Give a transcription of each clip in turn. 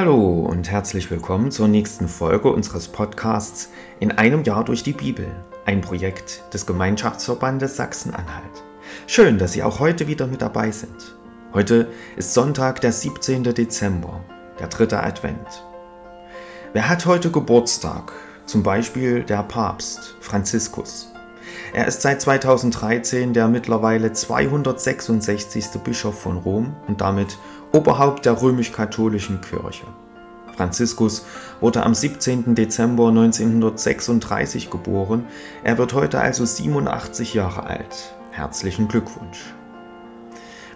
Hallo und herzlich willkommen zur nächsten Folge unseres Podcasts In einem Jahr durch die Bibel, ein Projekt des Gemeinschaftsverbandes Sachsen-Anhalt. Schön, dass Sie auch heute wieder mit dabei sind. Heute ist Sonntag, der 17. Dezember, der dritte Advent. Wer hat heute Geburtstag? Zum Beispiel der Papst Franziskus. Er ist seit 2013 der mittlerweile 266. Bischof von Rom und damit Oberhaupt der römisch-katholischen Kirche. Franziskus wurde am 17. Dezember 1936 geboren. Er wird heute also 87 Jahre alt. Herzlichen Glückwunsch.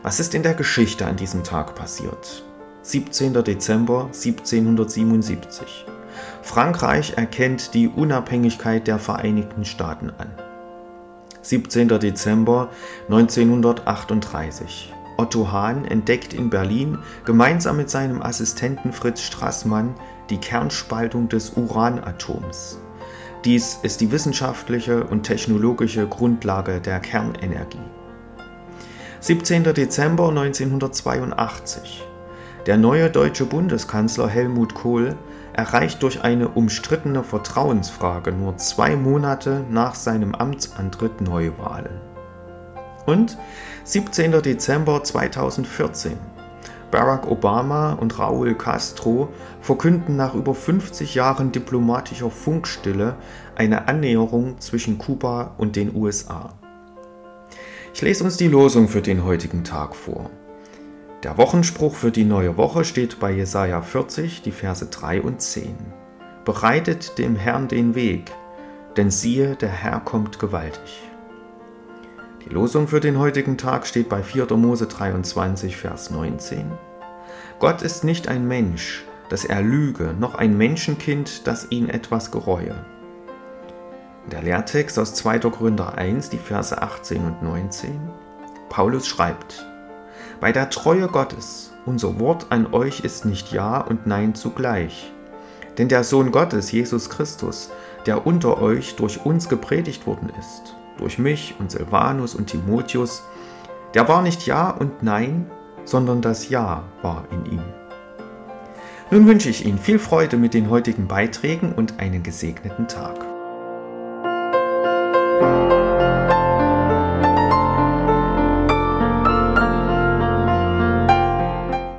Was ist in der Geschichte an diesem Tag passiert? 17. Dezember 1777. Frankreich erkennt die Unabhängigkeit der Vereinigten Staaten an. 17. Dezember 1938. Otto Hahn entdeckt in Berlin gemeinsam mit seinem Assistenten Fritz Strassmann die Kernspaltung des Uranatoms. Dies ist die wissenschaftliche und technologische Grundlage der Kernenergie. 17. Dezember 1982. Der neue deutsche Bundeskanzler Helmut Kohl erreicht durch eine umstrittene Vertrauensfrage nur zwei Monate nach seinem Amtsantritt Neuwahlen. Und 17. Dezember 2014. Barack Obama und Raúl Castro verkünden nach über 50 Jahren diplomatischer Funkstille eine Annäherung zwischen Kuba und den USA. Ich lese uns die Losung für den heutigen Tag vor. Der Wochenspruch für die neue Woche steht bei Jesaja 40, die Verse 3 und 10. Bereitet dem Herrn den Weg, denn siehe, der Herr kommt gewaltig. Die Losung für den heutigen Tag steht bei 4. Mose 23, Vers 19. Gott ist nicht ein Mensch, dass er lüge, noch ein Menschenkind, das ihn etwas gereue. Der Lehrtext aus 2. Gründer 1, die Verse 18 und 19. Paulus schreibt, bei der Treue Gottes, unser Wort an euch ist nicht Ja und Nein zugleich. Denn der Sohn Gottes, Jesus Christus, der unter euch durch uns gepredigt worden ist, durch mich und Silvanus und Timotheus, der war nicht Ja und Nein, sondern das Ja war in ihm. Nun wünsche ich Ihnen viel Freude mit den heutigen Beiträgen und einen gesegneten Tag.